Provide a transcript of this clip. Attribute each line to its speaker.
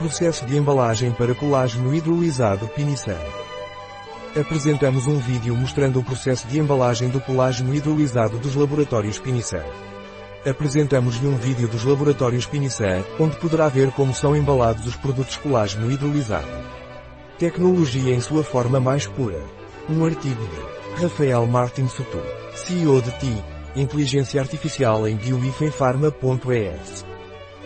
Speaker 1: Processo de embalagem para colágeno hidrolisado Pinisan. Apresentamos um vídeo mostrando o processo de embalagem do colágeno hidrolisado dos laboratórios Pinisan. Apresentamos-lhe um vídeo dos laboratórios Pinisan, onde poderá ver como são embalados os produtos colágeno hidrolisado. Tecnologia em sua forma mais pura. Um artigo de Rafael Martin Soto, CEO de TI, Inteligência Artificial em bioifenfarma.es.